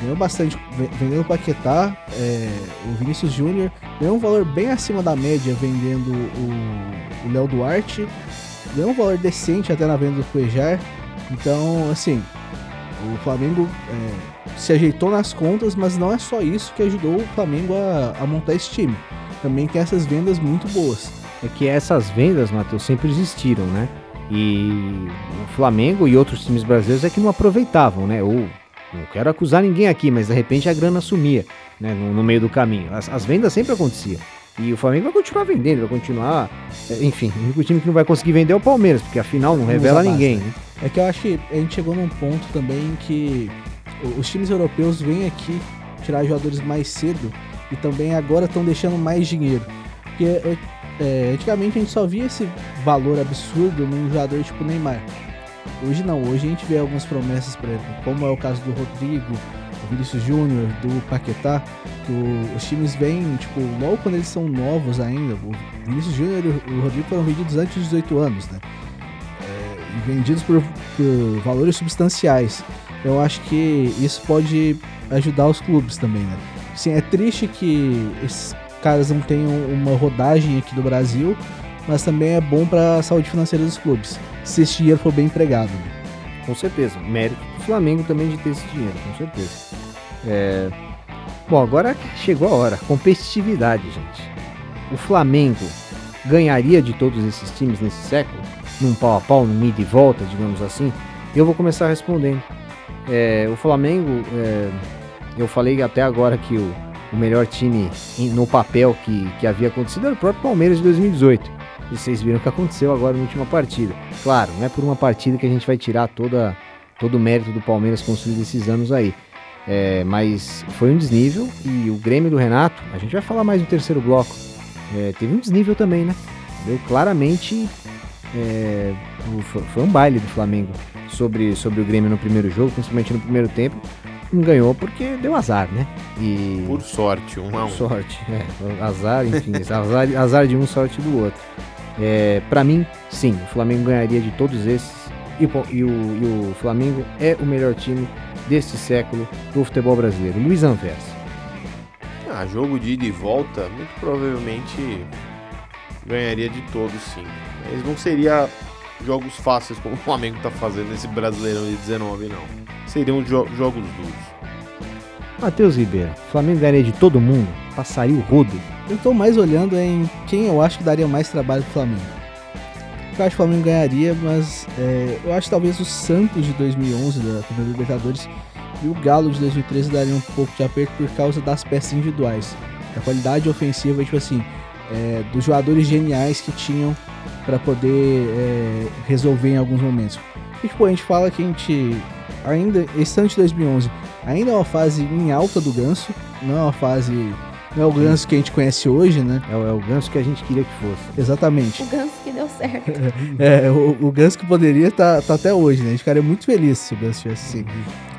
Ganhou bastante, ve- vendendo o Paquetá, é, o Vinícius Júnior, ganhou um valor bem acima da média vendendo o- o Léo Duarte, deu um valor decente até na venda do Cuejar. Então, assim, o Flamengo é, se ajeitou nas contas, mas não é só isso que ajudou o Flamengo a, a montar esse time. Também tem essas vendas muito boas. é que essas vendas, Matheus, sempre existiram, né? E o Flamengo e outros times brasileiros é que não aproveitavam, né? Ou não quero acusar ninguém aqui, mas de repente a grana sumia, né? No, no meio do caminho. As, as vendas sempre aconteciam. E o Flamengo vai continuar vendendo, vai continuar. é, Enfim, o único time que não vai conseguir vender é o Palmeiras, porque afinal não revela usa ninguém, basta, né? É que eu acho que a gente chegou num ponto também que os times europeus vêm aqui tirar jogadores mais cedo e também agora estão deixando mais dinheiro. Porque é, antigamente a gente só via esse valor absurdo num jogador tipo Neymar. Hoje não, hoje a gente vê algumas promessas, por exemplo, como é o caso do Rodrigo, Vinícius Júnior, do Paquetá, que o- os times vêm, tipo, logo quando eles são novos ainda, o Vinícius Júnior e o Rodrigo foram vendidos antes dos 18 anos, né? É, vendidos por, por valores substanciais. Eu acho que isso pode ajudar os clubes também, né? Sim, é triste que esses caras não tenham uma rodagem aqui do Brasil, mas também é bom para a saúde financeira dos clubes, se esse dinheiro for bem empregado. né? Com certeza. Mérito do Flamengo também de ter esse dinheiro, com certeza. É, Bom, agora chegou a hora. Competitividade, gente. O Flamengo ganharia de todos esses times nesse século? Num pau a pau, num ida e volta, digamos assim? Eu vou começar respondendo. É, o Flamengo, é, eu falei até agora que o, o melhor time no papel que, que havia acontecido era o próprio Palmeiras de 2018. E vocês viram o que aconteceu agora na última partida. Claro, não é por uma partida que a gente vai tirar toda, todo o mérito do Palmeiras construído esses anos aí. É, mas foi um desnível e o Grêmio do Renato, a gente vai falar mais no terceiro bloco, é, teve um desnível também, né? Deu claramente. é, foi, um baile do Flamengo sobre, sobre o Grêmio no primeiro jogo, principalmente no primeiro tempo. Não ganhou porque deu azar, né? E. Por sorte, um a um. Sorte, é. Azar, enfim, azar, azar de um, sorte do outro. É, para mim, sim, o Flamengo ganharia de todos esses. E, e o, e o Flamengo é o melhor time deste século do futebol brasileiro. Luiz Anversa. Ah, jogo de ida e volta, muito provavelmente ganharia de todos sim. Mas não seria jogos fáceis como o Flamengo tá fazendo nesse Brasileirão de 19, não. Seriam jo- jogos duros. Matheus Ribeiro. Flamengo ganharia de todo mundo. Passaria o rodo. Eu tô mais olhando em quem eu acho que daria mais trabalho pro Flamengo. Eu acho que o Flamengo ganharia, mas é, eu acho que talvez o Santos de 2011, da Copa Libertadores, e o Galo de 2013 dariam um pouco de aperto por causa das peças individuais. A qualidade ofensiva, tipo assim, é, dos jogadores geniais que tinham para poder é, resolver em alguns momentos. E, tipo, a gente fala que a gente ainda, esse Santos de 2011, ainda é uma fase em alta do Ganso, não é uma fase não é o Ganso que a gente conhece hoje, né? É, o- é o ganso que a gente queria que fosse. Exatamente. O Ganso que deu certo. É, o, o Ganso que poderia tá, tá até hoje, né? A gente ficaria muito feliz se o Ganso tivesse assim.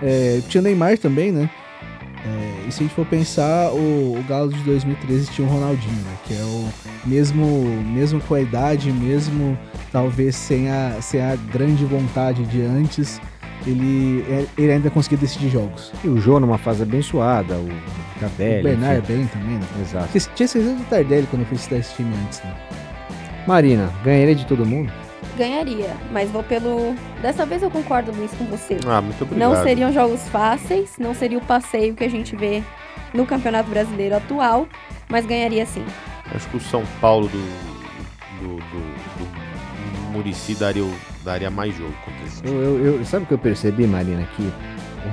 É, tinha o Neymar também, né? É, e se a gente for pensar, o, o Galo de 2013 tinha o Ronaldinho, né? Que é o mesmo, mesmo com a idade, mesmo talvez sem a, sem a grande vontade de antes, ele, é, ele ainda conseguia decidir jogos. E o Jô numa fase abençoada, o Tardelli. o Bernard enfim. bem também, né? Exato. Tinha tinha esquecido do Tardelli quando eu fui citar esse time antes, né? Marina, ganharia de todo mundo? Ganharia, mas vou pelo. Dessa vez eu concordo, Luiz, com você. Ah, muito obrigado. Não seriam jogos fáceis, não seria o passeio que a gente vê no Campeonato Brasileiro atual, mas ganharia sim. Acho que o São Paulo do, do, do, do Murici daria, o- daria mais jogo contra esse time. Eu, eu, eu- sabe o que eu percebi, Marina? Que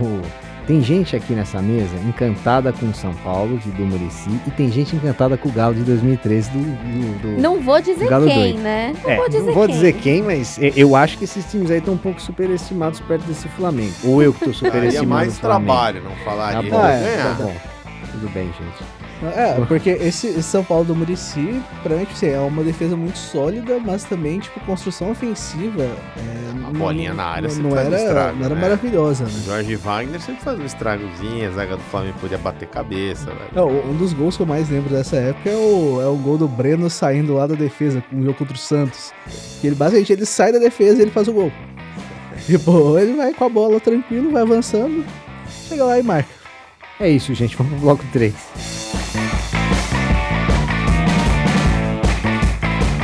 o- tem gente aqui nessa mesa encantada com o São Paulo, de, do Murici, e tem gente encantada com o Galo de 2013 do. do, do- Não vou dizer Galo quem, doido. né? Não É, vou dizer não vou quem. dizer quem, mas eu acho que esses times aí estão um pouco superestimados perto desse Flamengo. Ou eu que tô Daria superestimando mais trabalho, não Tá falaria. bom, Ah, é, ganhar. tá bom. Tudo bem, gente. É, porque esse, esse São Paulo do Murici, pra mim, tipo assim, é uma defesa muito sólida, mas também, tipo, construção ofensiva. É, A bolinha na área não, sempre não faz um era, estrago, não era né? maravilhosa, né? Jorge Wagner sempre faz um estragozinho, a zaga do Flamengo podia bater cabeça, velho. Não, um dos gols que eu mais lembro dessa época é o, é o gol do Breno saindo lá da defesa, com o jogo contra o Santos. Que ele basicamente ele sai da defesa e ele faz o gol. Tipo, ele vai com a bola tranquilo, vai avançando, chega lá e marca. É isso, gente. Vamos pro bloco 3.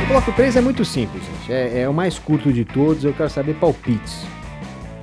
Bloco 3 é muito simples, gente. É, é o mais curto de todos. Eu quero saber palpites.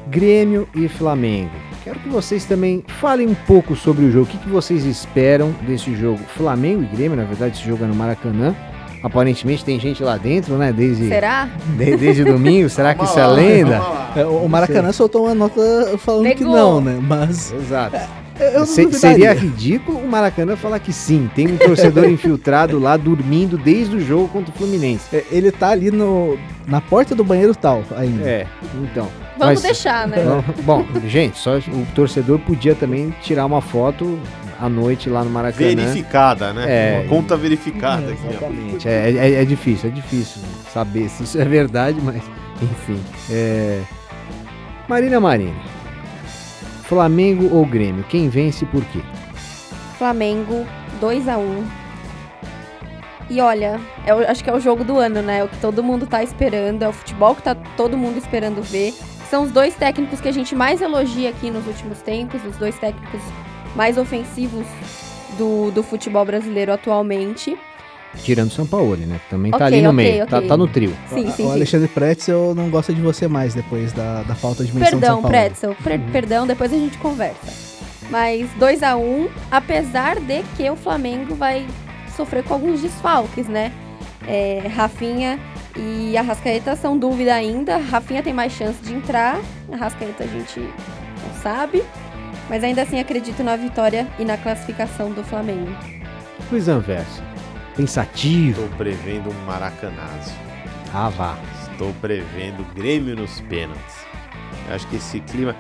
Grêmio e Flamengo. Quero que vocês também falem um pouco sobre o jogo. O que, que vocês esperam desse jogo? Flamengo e Grêmio, na verdade, esse jogo é no Maracanã. Aparentemente tem gente lá dentro, né? Desde, Será? de- desde domingo. Será que isso é lenda? É, o Maracanã soltou uma nota falando que Negou. não, né? Mas Exato. Eu não Se- seria ridículo o Maracanã falar que sim. Tem um torcedor infiltrado lá dormindo desde o jogo contra o Fluminense. É, Ele tá ali no, na porta do banheiro tal ainda. É, então. Vamos Mas- deixar, né? Bom, gente, só o torcedor podia também tirar uma foto à noite lá no Maracanã. Verificada, né? É. Uma conta verificada aqui, ó. Exatamente. É, é, é difícil, é difícil saber se isso é verdade, mas enfim. É... Marina Marina. Flamengo ou Grêmio? Quem vence e por quê? Flamengo 2 a 1 E olha, eu acho que é o jogo do ano, né? É o que todo mundo tá esperando, é o futebol que tá todo mundo esperando ver. São os dois técnicos que a gente mais elogia aqui nos últimos tempos, os dois técnicos mais ofensivos do, do futebol brasileiro atualmente. Tirando o São Paulo, né? Que também tá Ok, ali no ok, meio. Tá, ok. tá no trio. Sim, o sim, sim. Alexandre Pretzel não gosta de você mais depois da, da falta de menção de Perdão, São Paulo. Pretzel. Pre- perdão, depois a gente conversa. Mas 2 a 1 apesar de que o Flamengo vai sofrer com alguns desfalques, né? É, Rafinha e Arrascaeta são dúvida ainda. Rafinha tem mais chance de entrar. Arrascaeta a gente não sabe. Mas ainda assim acredito na vitória e na classificação do Flamengo. Luiz Anverso. Pensativo. Estou prevendo um maracanazo. Ah, vá. Estou prevendo Grêmio nos pênaltis. Eu acho que esse clima.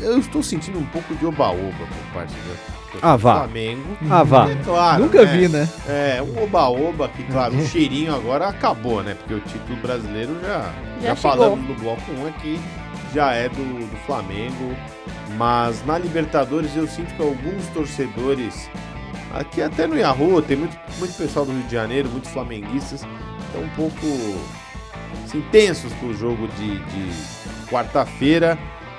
Eu, estou sentindo um pouco de oba-oba por parte do, do Ah, vá. Flamengo. Ah, vá. É claro. Nunca né? vi, né? É, um oba-oba que, claro, o cheirinho agora acabou, né? Porque o título brasileiro já, Já já, falamos no bloco 1 aqui, já é do, do Flamengo. Mas na Libertadores eu sinto que alguns torcedores, aqui até no Yahoo, tem muito, muito pessoal do Rio de Janeiro, muitos flamenguistas, estão um pouco assim, tensos com o jogo de, de quarta-feira.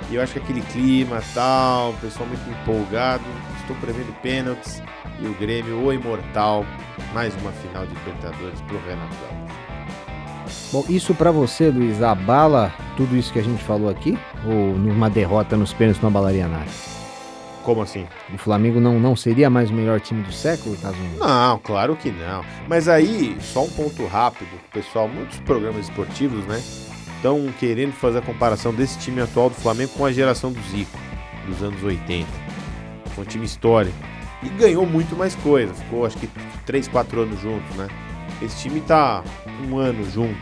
E eu acho que aquele clima tal, o pessoal muito empolgado. Estou prevendo pênaltis e o Grêmio, o imortal, mais uma final de Libertadores pro Renato Gaúcho. Bom, isso pra você, Luiz, abala tudo isso que a gente falou aqui? Ou numa derrota nos pênaltis não abalaria nada? Como assim? O Flamengo não, não seria mais o melhor time do século, caso Não, claro que não. Mas aí, só um ponto rápido, pessoal, muitos programas esportivos, né, estão querendo fazer a comparação desse time atual do Flamengo com a geração do Zico, dos anos 80. Foi um time histórico. E ganhou muito mais coisa, ficou acho que 3, 4 anos juntos, né? Esse time tá um ano junto.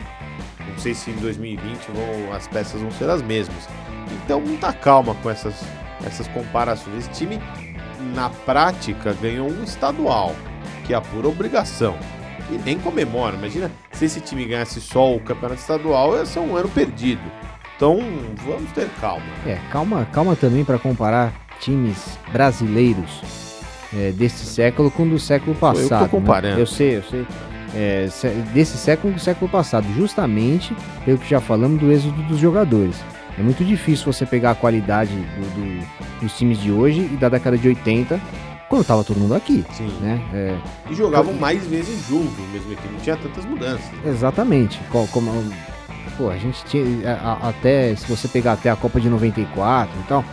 Não sei se em 2020 vão, as peças vão ser as mesmas. Então, muita calma com essas, essas comparações. Esse time, na prática, ganhou um estadual, que é a pura obrigação. E nem comemora. Imagina se esse time ganhasse só o campeonato estadual, ia ser um ano perdido. Então, vamos ter calma. É, calma, calma também para comparar times brasileiros é, desse século com o do século eu tô passado. né? comparando. Eu sei, eu sei. É, desse século com o século passado, justamente pelo que já falamos do êxodo dos jogadores. É muito difícil você pegar a qualidade do- do- dos times de hoje e da década de 80, quando tava todo mundo aqui, Sim. né? É, E jogavam mais vezes juntos, mesmo que não tinha tantas mudanças. Exatamente. Co- Como, pô, a gente tinha. a- a- Até, se você pegar até a Copa de 94 e tal,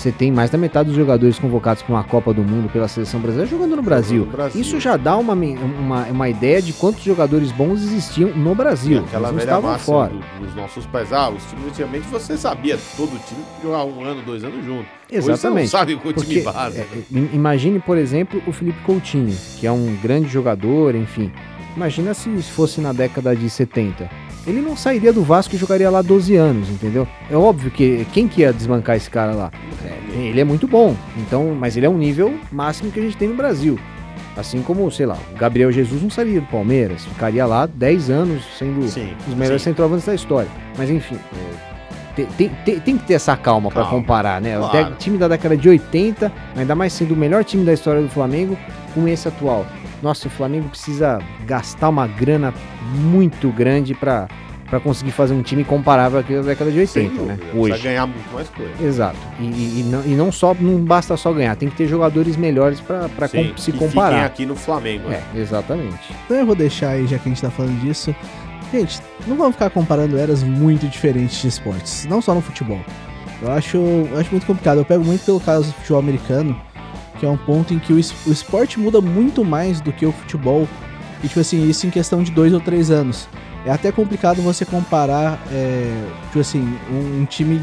você tem mais da metade dos jogadores convocados para uma Copa do Mundo pela seleção brasileira jogando no Brasil. no Brasil. Isso já dá uma, uma, uma ideia de quantos jogadores bons existiam no E Brasil. aquela Eles não velha estavam máxima fora. do- dos nossos pais. Ah, os times antigamente você sabia, todo time jogava um ano, dois anos junto. Hoje você Exatamente. não sabe com o time base. é, né? im- imagine, por exemplo, o Felipe Coutinho, que é um grande jogador, enfim. Imagina se fosse na década de 70. Ele não sairia do Vasco e jogaria lá 12 anos, entendeu? É óbvio que quem que ia desbancar esse cara lá? É, ele é muito bom, então, mas ele é um nível máximo que a gente tem no Brasil. Assim como, sei lá, o Gabriel Jesus não sairia do Palmeiras, ficaria lá 10 anos sendo Sim. os melhores centroavantes da história. Mas enfim, é, tem, tem- tem- tem que ter essa calma pra Calma, comparar, né? O claro. de- time da década de 80, ainda mais sendo o melhor time da história do Flamengo, com esse atual. Nossa, o Flamengo precisa gastar uma grana muito grande pra pra conseguir fazer um time comparável àquele da década de Sem 80, né? dúvida, Precisa Hoje. ganhar muito mais coisa. Exato. E, e- e não, e não só não basta só ganhar, tem que ter jogadores melhores Sim, com- se fiquem comparar. aqui no Flamengo. né? É, exatamente. Então eu vou deixar aí, já que a gente tá falando disso. Gente, não vamos ficar comparando eras muito diferentes de esportes, não só no futebol. Eu acho, eu acho muito complicado. Eu pego muito pelo caso do futebol americano, que é um ponto em que o, es- o esporte muda muito mais do que o futebol. E, tipo assim, isso em questão de dois ou três anos. É até complicado você comparar, é, tipo assim, um, um time.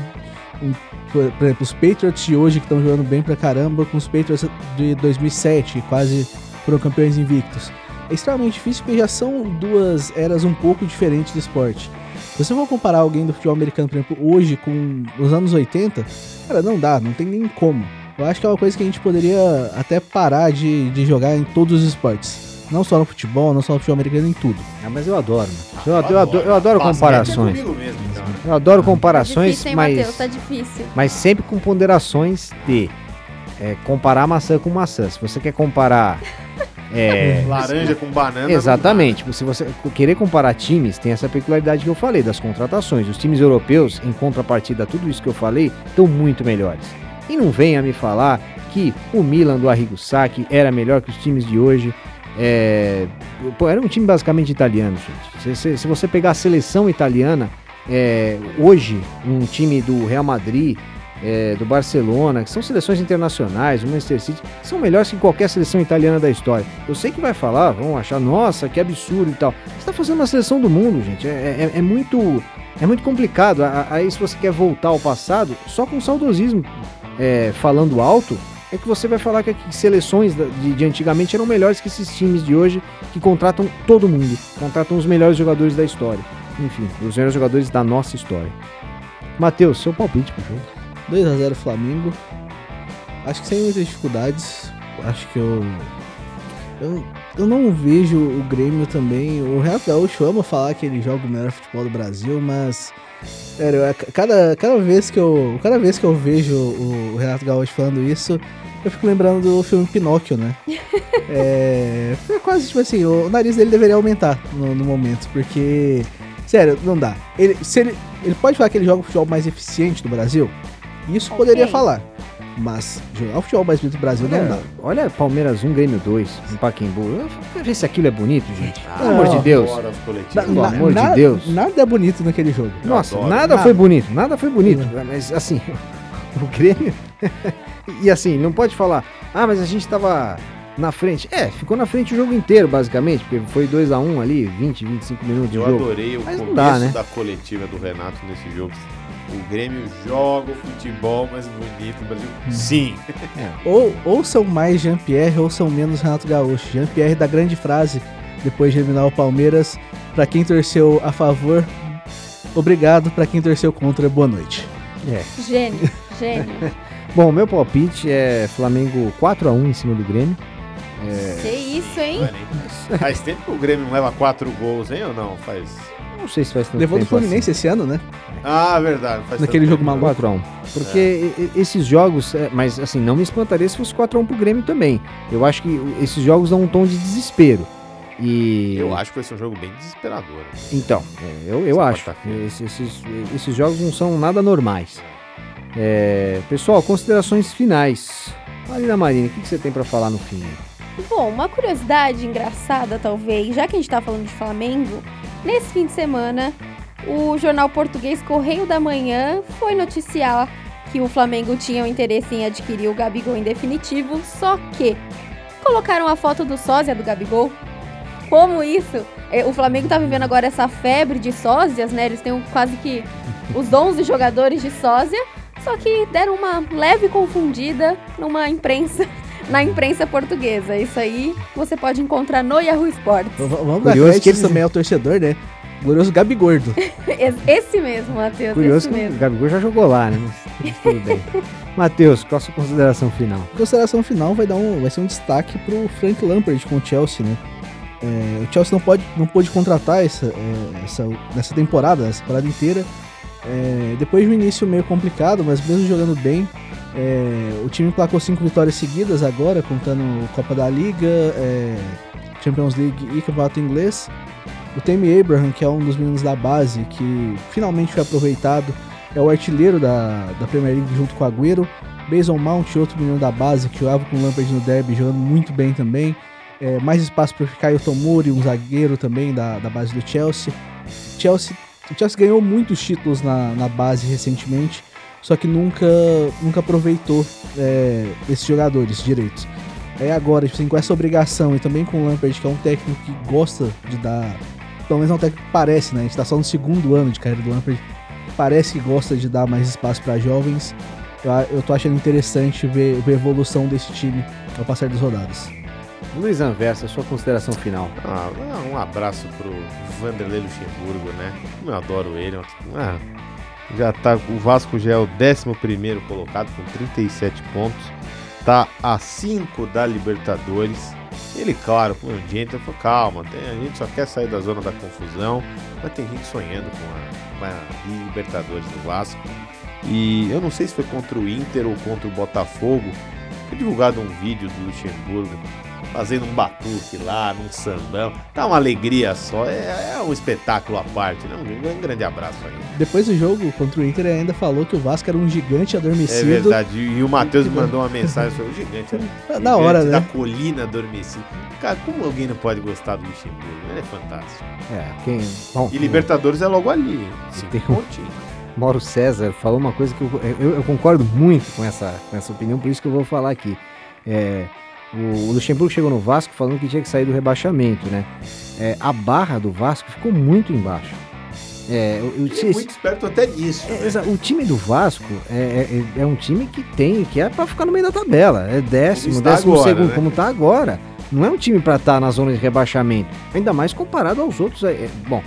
um- por por exemplo, os Patriots de hoje que estão jogando bem pra caramba com os Patriots de 2007, quase foram campeões invictos. É extremamente difícil porque já são duas eras um pouco diferentes do esporte. Se você for comparar alguém do futebol americano, por exemplo, hoje com os anos 80, cara, não dá, não tem nem como. Eu acho que é uma coisa que a gente poderia até parar de, de jogar em todos os esportes. Não só no futebol, não só no futebol americano, em tudo. Ah, mas eu adoro. mano. Eu, adoro, eu adoro, eu adoro Basquete comparações. É mesmo, então. Eu adoro Tá comparações, difícil, hein, mas? Tá difícil. mas sempre com ponderações de é, comparar maçã com maçã. Se você quer comparar. é, Laranja com banana. Exatamente. Se você querer comparar times, tem essa peculiaridade que eu falei das contratações. Os times europeus, em contrapartida a tudo isso que eu falei, estão muito melhores. E não venha me falar que o Milan do Arrigo Sacchi era melhor que os times de hoje. É, pô, era um time basicamente italiano, gente. Se, se- se você pegar a seleção italiana, é, hoje, um time do Real Madrid, é, do Barcelona, que são seleções internacionais, o Manchester City, são melhores que qualquer seleção italiana da história. Eu sei que vai falar, vão achar, nossa, que absurdo e tal. Você está fazendo uma seleção do mundo, gente. É, é- é muito, é muito complicado. Aí, se você quer voltar ao passado, só com saudosismo é, falando alto, é que você vai falar que, seleções de, de antigamente eram melhores que esses times de hoje que contratam todo mundo, contratam os melhores jogadores da história. Enfim, os melhores jogadores da nossa história. Matheus, seu palpite pro jogo. 2x0 Flamengo. Acho que sem muitas dificuldades. Acho que eu. Eu, eu não vejo o Grêmio também. O Renato Gaúcho ama falar que ele joga o melhor futebol do Brasil, mas. Sério, é ca- cada, cada, vez que eu, cada vez que eu vejo o, o Renato Gaúcho falando isso, eu fico lembrando do filme Pinóquio, né? é, é quase tipo assim: o nariz dele deveria aumentar no, no momento, porque. Sério, não dá. Ele, se ele, ele pode falar que ele joga o futebol mais eficiente do Brasil? Isso Ok. poderia falar. Mas jogar o futebol mais bonito do Brasil não dá. Olha, olha Palmeiras 1, Grêmio 2, no Paquembu. Eu- eu ver se aquilo é bonito, gente. Ah, Pelo amor de. Deus. Na- Pelo na- amor de nada- Deus. Nada é bonito naquele jogo. Eu Nossa, adoro. nada Nada. foi bonito, nada foi bonito. Nada. Mas assim, o Grêmio. e assim, não pode falar, ah, mas a gente tava na frente. É, ficou na frente o jogo inteiro, basicamente, porque foi 2x1 ali, 20, 25 minutos de Eu jogo. adorei o Mas começo dá, né? da coletiva do Renato nesse jogo. O Grêmio joga o futebol mais bonito do Brasil. Hum. Sim. Ou, ou são mais Jean-Pierre ou são menos Renato Gaúcho. Jean-Pierre da grande frase, depois de eliminar o Palmeiras, pra quem torceu a favor, obrigado, pra quem torceu contra, boa noite. É. Gênio, gênio. Bom, meu palpite é Flamengo 4x1 em cima do Grêmio. Que isso, hein? Faz tempo que o Grêmio não leva quatro gols, hein, ou não? Faz. Não sei se faz tanto Levou do tempo assim. Fluminense esse ano, né? Ah, verdade. Faz Naquele jogo maluco. 4x1. Porque e- esses jogos, é, mas assim, não me espantaria se fosse 4x1 pro Grêmio também. Eu acho que esses jogos dão um tom de desespero. E. Eu acho que vai ser um jogo bem desesperador. né? Então, é, eu, eu acho. Esses, esses, esses jogos não são nada normais. É, pessoal, considerações finais. Marina Marina, o que, que você tem pra falar no fim? Bom, uma curiosidade engraçada, talvez, já que a gente tá falando de Flamengo, nesse fim de semana, o jornal português Correio da Manhã foi noticiar que o Flamengo tinha o interesse em adquirir o Gabigol em definitivo, só que colocaram a foto do sósia do Gabigol. Como isso? É, O Flamengo tá vivendo agora essa febre de sósias, né? Eles têm quase que os 11 jogadores de sósia, só que deram uma leve confundida numa imprensa na imprensa portuguesa. Isso aí você pode encontrar no Yahoo Sports. V- Vamos dar Curioso que eles- também ao torcedor, né? glorioso Gabigordo. Esse mesmo, Matheus. Curioso esse que o mesmo. Gabigol já jogou lá, né? Mas, mas tudo bem. Matheus, qual a sua consideração final? A consideração final vai, dar um, vai ser um destaque pro Frank Lampard com o Chelsea, né? É, o Chelsea não pode não pôde contratar essa, é, essa, nessa temporada, essa temporada inteira. É, depois de um início meio complicado, mas mesmo jogando bem, é, o time placou cinco vitórias seguidas agora, contando Copa da Liga, é, Champions League e Campeonato Inglês. O Tammy Abraham, que é um dos meninos da base, que finalmente foi aproveitado, é o artilheiro da, da Premier League junto com o Agüero. Mason Mount, outro menino da base, que jogava com o Lampard no derby, jogando muito bem também. É, mais espaço para o Tomori, um zagueiro também da, da base do Chelsea. Chelsea. O Chelsea ganhou muitos títulos na, na base recentemente, só que nunca, nunca aproveitou é, esses jogadores direitos. É agora, tipo assim, com essa obrigação e também com o Lampard, que é um técnico que gosta de dar. Pelo menos é um técnico que parece, né? A gente tá só no segundo ano de carreira do Lampard. Parece que gosta de dar mais espaço para jovens. Eu, eu tô achando interessante ver, ver a evolução desse time ao passar das rodadas. Luiz Anversa, sua consideração final. Ah, um abraço pro Vanderlei Luxemburgo, né? Eu adoro ele. Ah, já tá, o Vasco já é o 11 colocado com 37 pontos. Tá a 5 da Libertadores. Ele, claro, com o gente, falou: calma, a gente só quer sair da zona da confusão. Mas tem gente sonhando com a, com a Libertadores do Vasco. E eu não sei se foi contra o Inter ou contra o Botafogo. Foi divulgado um vídeo do Luxemburgo fazendo um batuque lá, num sambão. Tá uma alegria só, é, é um espetáculo à parte, né? Um, um, grande abraço aí. Depois do jogo contra o Inter, ele ainda falou que o Vasco era um gigante adormecido. É verdade, e o Matheus me mandou uma mensagem sobre o gigante, gigante Na hora, né? da colina adormecida. Cara, como alguém não pode gostar do Luxemburgo? Ele é fantástico. É, quem... Bom, e Libertadores é logo ali, cinco tem um... Mauro César falou uma coisa que eu, eu, eu, concordo muito com essa, com essa opinião, por isso que eu vou falar aqui. É, o Luxemburgo chegou no Vasco falando que tinha que sair do rebaixamento, né? É, a barra do Vasco ficou muito embaixo. É, o, Ele é muito esperto até nisso. É, né? O time do Vasco é, é, é, um time que tem, que é para ficar no meio da tabela. É décimo, décimo agora, segundo, né? como tá agora. Não é um time para estar tá na zona de rebaixamento. Ainda mais comparado aos outros. bom,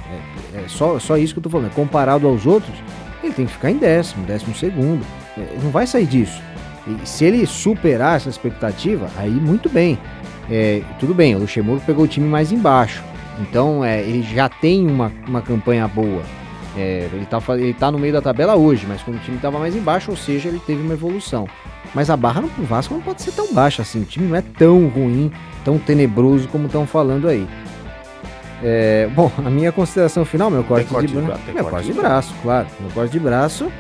é, só, só isso que eu tô falando. Comparado aos outros, ele tem que ficar em décimo, décimo segundo. não vai sair disso. E se ele superar essa expectativa, aí muito bem. É, tudo bem, o Luxemburgo pegou o time mais embaixo. Então é, ele já tem uma, uma campanha boa. É, ele, tá, ele tá no meio da tabela hoje, mas quando o time estava mais embaixo, ou seja, ele teve uma evolução. Mas a barra no Vasco não pode ser tão baixa assim. O time não é tão ruim, tão tenebroso como estão falando aí. É, bom, a minha consideração final, meu corte, corte de, de, braço, meu corte de braço, claro. Meu corte de braço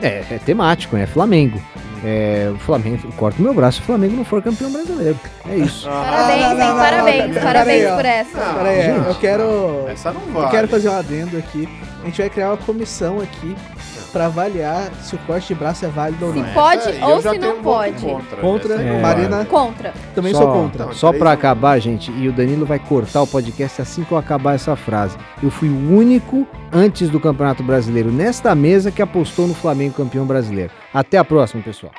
é, é temático, é Flamengo. É, o Flamengo, eu corto meu braço se o Flamengo não for campeão brasileiro. É isso. Parabéns, hein? Parabéns, parabéns por essa. Peraí, eu quero. Essa não vale. Eu quero fazer um adendo aqui. A gente vai criar uma comissão aqui para avaliar se o corte de braço é válido ou se não. Se pode ou se não pode. Contra, contra é, Marina. Contra. Também só, sou contra. Não, só para acabar, gente, e o Danilo vai cortar o podcast assim que eu acabar essa frase. Eu fui o único antes do Campeonato Brasileiro nesta mesa que apostou no Flamengo campeão brasileiro. Até a próxima, pessoal.